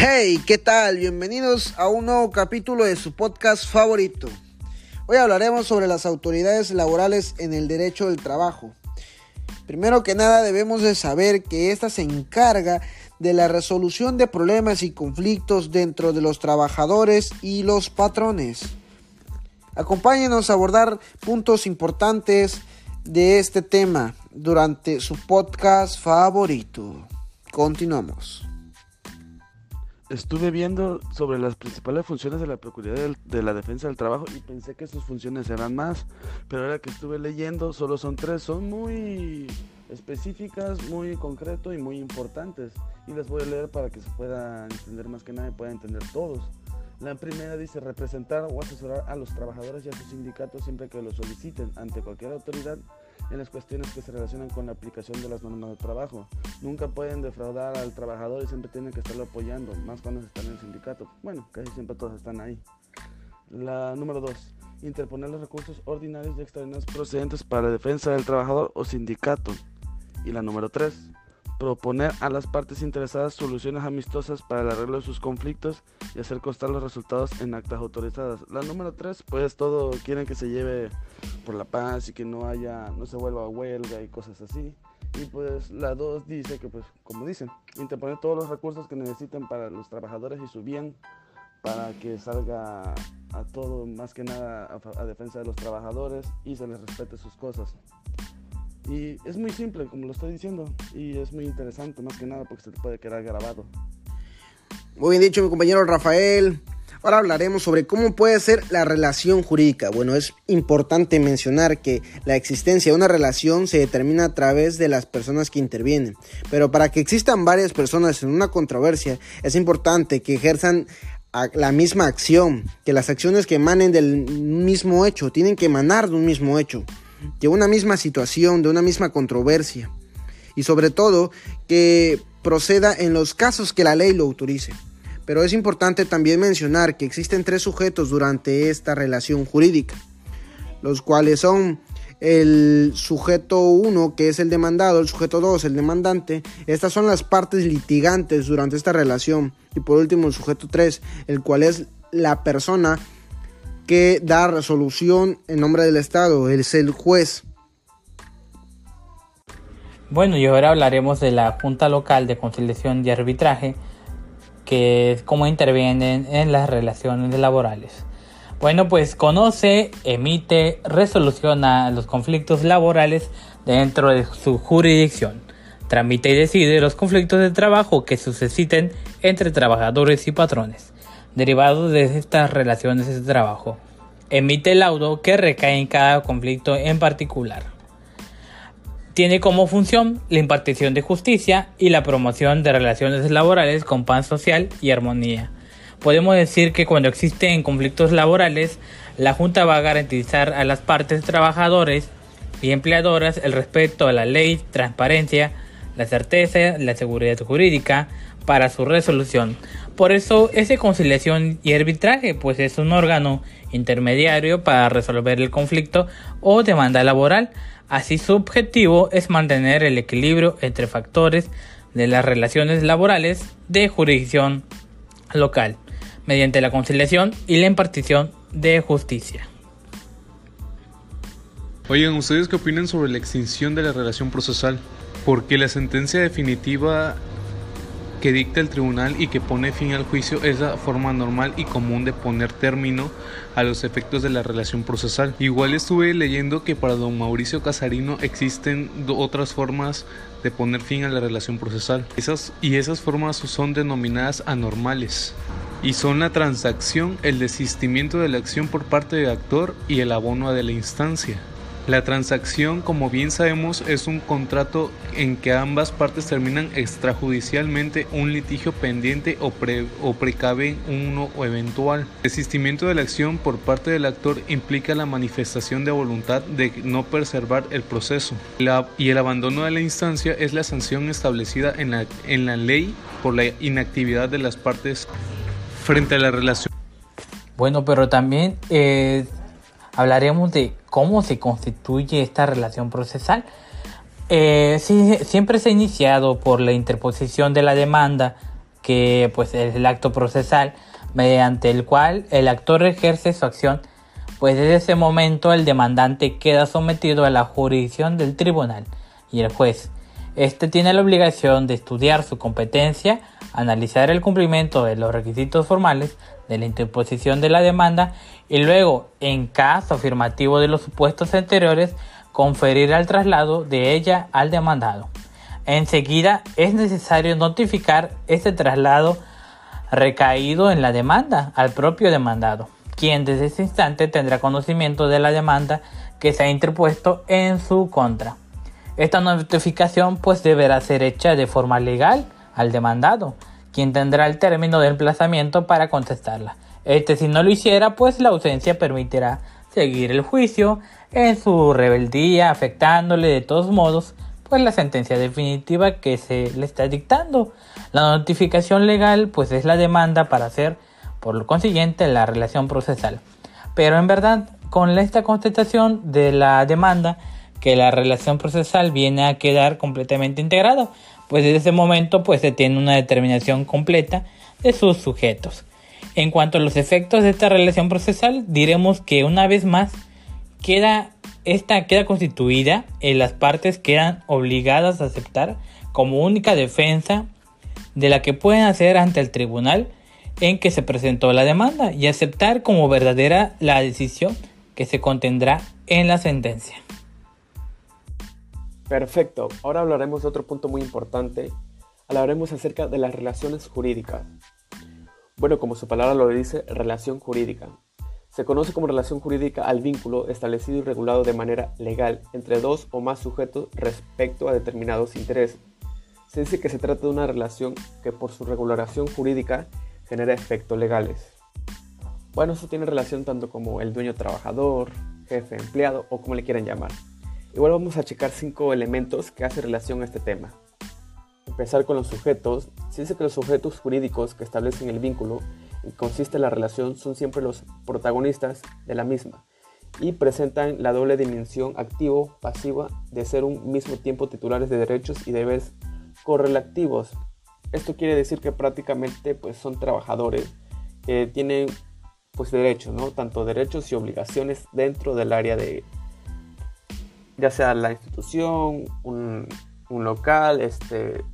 Hey, ¿qué tal? Bienvenidos a un nuevo capítulo de su podcast favorito. Hoy hablaremos sobre las autoridades laborales en el derecho del trabajo. Primero que nada debemos de saber que ésta se encarga de la resolución de problemas y conflictos dentro de los trabajadores y los patrones. Acompáñenos a abordar puntos importantes de este tema durante su podcast favorito. Continuamos. Estuve viendo sobre las principales funciones de la Procuraduría de la Defensa del Trabajo y pensé que sus funciones eran más, pero ahora que estuve leyendo solo son tres, son muy específicas, muy concreto y muy importantes y las voy a leer para que se pueda entender más que nada y pueda entender todos. La primera dice representar o asesorar a los trabajadores y a sus sindicatos siempre que lo soliciten ante cualquier autoridad en las cuestiones que se relacionan con la aplicación de las normas de trabajo. Nunca pueden defraudar al trabajador y siempre tienen que estarlo apoyando, más cuando están en el sindicato. Bueno, casi siempre todos están ahí. La número dos, interponer los recursos ordinarios y extraordinarios procedentes para la defensa del trabajador o sindicato. Y la número tres, proponer a las partes interesadas soluciones amistosas para el arreglo de sus conflictos y hacer constar los resultados en actas autorizadas. La número 3, pues todo quieren que se lleve por la paz y que no haya, no se vuelva a huelga y cosas así. Y pues la 2 dice que pues como dicen, interponer todos los recursos que necesiten para los trabajadores y su bien para que salga a todo más que nada a, a defensa de los trabajadores y se les respete sus cosas. Y es muy simple, como lo estoy diciendo, y es muy interesante, más que nada, porque se te puede quedar grabado. Muy bien dicho, mi compañero Rafael. Ahora hablaremos sobre cómo puede ser la relación jurídica. Bueno, es importante mencionar que la existencia de una relación se determina a través de las personas que intervienen. Pero para que existan varias personas en una controversia, es importante que ejerzan la misma acción, que las acciones que emanen del mismo hecho, tienen que emanar de un mismo hecho de una misma situación, de una misma controversia. Y sobre todo que proceda en los casos que la ley lo autorice. Pero es importante también mencionar que existen tres sujetos durante esta relación jurídica, los cuales son el sujeto 1, que es el demandado, el sujeto 2, el demandante. Estas son las partes litigantes durante esta relación. Y por último, el sujeto 3, el cual es la persona que da resolución en nombre del Estado, es el juez. Bueno, y ahora hablaremos de la Junta Local de Conciliación y Arbitraje, que es cómo intervienen en las relaciones laborales. Bueno, pues conoce, emite, resoluciona los conflictos laborales dentro de su jurisdicción. Tramita y decide los conflictos de trabajo que susciten entre trabajadores y patrones derivados de estas relaciones de trabajo. Emite el laudo que recae en cada conflicto en particular. Tiene como función la impartición de justicia y la promoción de relaciones laborales con paz social y armonía. Podemos decir que cuando existen conflictos laborales, la Junta va a garantizar a las partes trabajadores y empleadoras el respeto a la ley, transparencia, la certeza, la seguridad jurídica para su resolución, por eso ese conciliación y arbitraje pues es un órgano intermediario para resolver el conflicto o demanda laboral. Así su objetivo es mantener el equilibrio entre factores de las relaciones laborales de jurisdicción local mediante la conciliación y la impartición de justicia. Oigan, ¿ustedes qué opinan sobre la extinción de la relación procesal? Porque la sentencia definitiva que dicta el tribunal y que pone fin al juicio es la forma normal y común de poner término a los efectos de la relación procesal. Igual estuve leyendo que para don Mauricio Casarino existen otras formas de poner fin a la relación procesal. Esas, y esas formas son denominadas anormales. Y son la transacción, el desistimiento de la acción por parte del actor y el abono de la instancia. La transacción, como bien sabemos, es un contrato en que ambas partes terminan extrajudicialmente un litigio pendiente o, o precaven uno o eventual. El desistimiento de la acción por parte del actor implica la manifestación de voluntad de no preservar el proceso. y el abandono de la instancia es la sanción establecida en la, en la ley por la inactividad de las partes frente a la relación. Bueno, pero también eh, hablaremos de cómo se constituye esta relación procesal. Eh, siempre se ha iniciado por la interposición de la demanda que pues es el acto procesal mediante el cual el actor ejerce su acción, pues desde ese momento el demandante queda sometido a la jurisdicción del tribunal y el juez. Este tiene la obligación de estudiar su competencia, analizar el cumplimiento de los requisitos formales de la interposición de la demanda y luego, en caso afirmativo de los supuestos anteriores, conferir el traslado de ella al demandado. Enseguida es necesario notificar este traslado recaído en la demanda al propio demandado, quien desde ese instante tendrá conocimiento de la demanda que se ha interpuesto en su contra. Esta notificación pues deberá ser hecha de forma legal al demandado, quien tendrá el término de emplazamiento para contestarla. Este si no lo hiciera pues la ausencia permitirá seguir el juicio en su rebeldía afectándole de todos modos pues la sentencia definitiva que se le está dictando. La notificación legal pues es la demanda para hacer por lo consiguiente la relación procesal. Pero en verdad con esta contestación de la demanda que la relación procesal viene a quedar completamente integrado, pues desde ese momento pues se tiene una determinación completa de sus sujetos. En cuanto a los efectos de esta relación procesal, diremos que una vez más queda esta queda constituida y las partes quedan obligadas a aceptar como única defensa de la que pueden hacer ante el tribunal en que se presentó la demanda y aceptar como verdadera la decisión que se contendrá en la sentencia. Perfecto, ahora hablaremos de otro punto muy importante. Hablaremos acerca de las relaciones jurídicas. Bueno, como su palabra lo dice, relación jurídica. Se conoce como relación jurídica al vínculo establecido y regulado de manera legal entre dos o más sujetos respecto a determinados intereses. Se dice que se trata de una relación que por su regulación jurídica genera efectos legales. Bueno, eso tiene relación tanto como el dueño trabajador, jefe empleado o como le quieran llamar. Igual vamos a checar cinco elementos que hacen relación a este tema. Empezar con los sujetos. Se dice que los sujetos jurídicos que establecen el vínculo consiste en la relación son siempre los protagonistas de la misma y presentan la doble dimensión activo-pasiva de ser un mismo tiempo titulares de derechos y deberes correlativos. Esto quiere decir que prácticamente pues, son trabajadores que tienen pues, derechos, ¿no? tanto derechos y obligaciones dentro del área de ya sea la institución, un, local, este,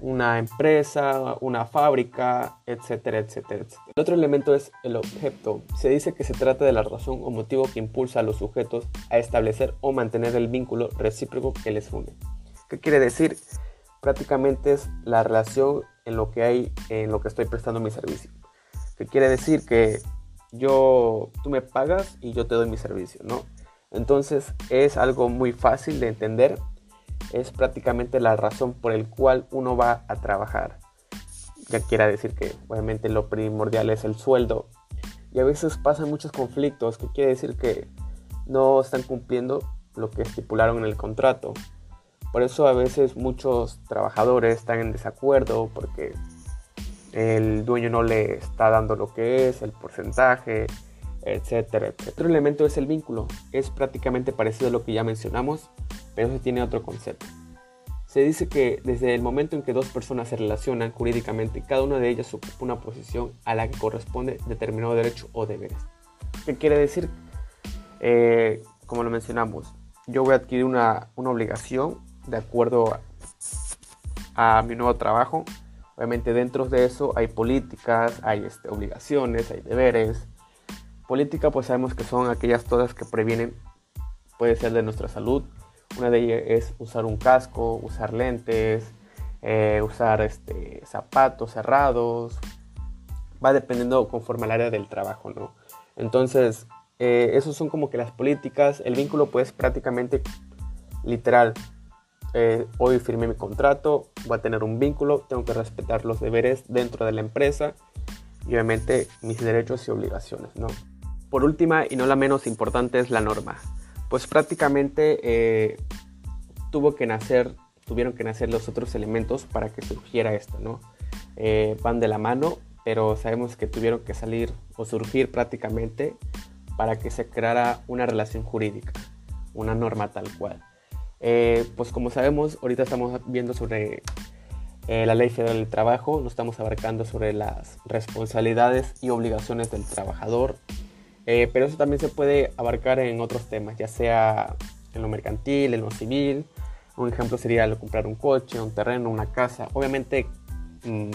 una empresa, una fábrica, etcétera, etcétera, etcétera. El otro elemento es el objeto. Se dice que se trata de la razón o motivo que impulsa a los sujetos a establecer o mantener el vínculo recíproco que les une. ¿Qué quiere decir? Prácticamente es la relación en lo que hay, en lo que estoy prestando mi servicio. ¿Qué quiere decir? Que yo, tú me pagas y yo te doy mi servicio, ¿no? Entonces es algo muy fácil de entender es prácticamente la razón por el cual uno va a trabajar. Ya quiera decir que obviamente lo primordial es el sueldo. Y a veces pasan muchos conflictos, que quiere decir que no están cumpliendo lo que estipularon en el contrato. Por eso a veces muchos trabajadores están en desacuerdo porque el dueño no le está dando lo que es, el porcentaje, etcétera. Otro elemento es el vínculo. Es prácticamente parecido a lo que ya mencionamos, pero se tiene otro concepto. Se dice que desde el momento en que dos personas se relacionan jurídicamente, cada una de ellas ocupa una posición a la que corresponde determinado derecho o deberes. ¿Qué quiere decir? Eh, como lo mencionamos, yo voy a adquirir una, obligación de acuerdo a, mi nuevo trabajo. Obviamente dentro de eso hay políticas, hay este, obligaciones, hay deberes. Política pues sabemos que son aquellas todas que previenen, puede ser de nuestra salud, una de ellas es usar un casco, usar lentes, eh, usar este, zapatos cerrados. Va dependiendo conforme al área del trabajo, ¿no? Entonces, eh, esos son como que las políticas. El vínculo, pues, prácticamente literal. Eh, hoy firmé mi contrato, voy a tener un vínculo, tengo que respetar los deberes dentro de la empresa y obviamente mis derechos y obligaciones, ¿no? Por última y no la menos importante es la norma pues prácticamente eh, tuvo que nacer, tuvieron que nacer los otros elementos para que surgiera esto, ¿no? Eh, van de la mano, pero sabemos que tuvieron que salir o surgir prácticamente para que se creara una relación jurídica, una norma tal cual. Eh, pues como sabemos, ahorita estamos viendo sobre eh, la Ley Federal del Trabajo, no estamos abarcando sobre las responsabilidades y obligaciones del trabajador, eh, pero eso también se puede abarcar en otros temas, ya sea en lo mercantil, en lo civil. Un ejemplo sería comprar un coche, un terreno, una casa. Obviamente mm,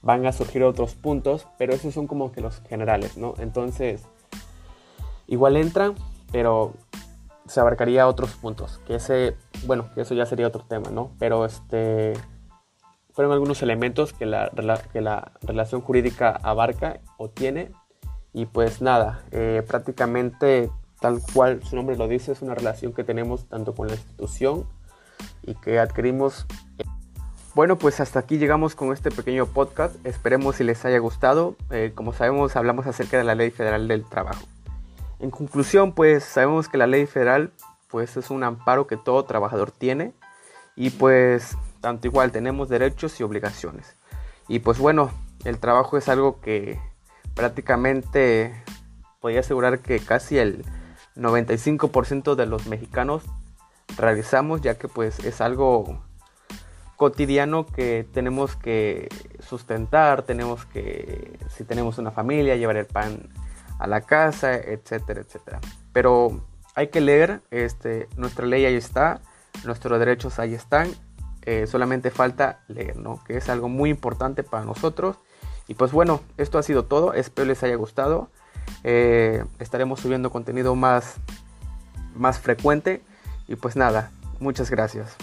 van a surgir otros puntos, pero esos son como que los generales, ¿no? Entonces, igual entran, pero se abarcaría otros puntos, que ese, bueno, eso ya sería otro tema, ¿no? Pero este fueron algunos elementos que la, que la relación jurídica abarca o tiene. Y pues nada, eh, prácticamente tal cual su nombre lo dice, es una relación que tenemos tanto con la institución y que adquirimos. Bueno, pues hasta aquí llegamos con este pequeño podcast. Esperemos si les haya gustado. Eh, como sabemos, hablamos acerca de la Ley Federal del Trabajo. En conclusión, pues sabemos que la Ley Federal pues es un amparo que todo trabajador tiene y pues tanto igual tenemos derechos y obligaciones. Y pues bueno, el trabajo es algo que prácticamente podría asegurar que casi el 95% de los mexicanos realizamos ya que pues es algo cotidiano que tenemos que sustentar, tenemos que, si tenemos una familia, llevar el pan a la casa, etcétera, etcétera. Pero hay que leer, este, nuestra ley ahí está, nuestros derechos ahí están eh, solamente falta leer, ¿no? Que es algo muy importante para nosotros. Y pues bueno, esto ha sido todo. Espero les haya gustado. Eh, estaremos subiendo contenido más, más frecuente. Y pues nada, muchas gracias.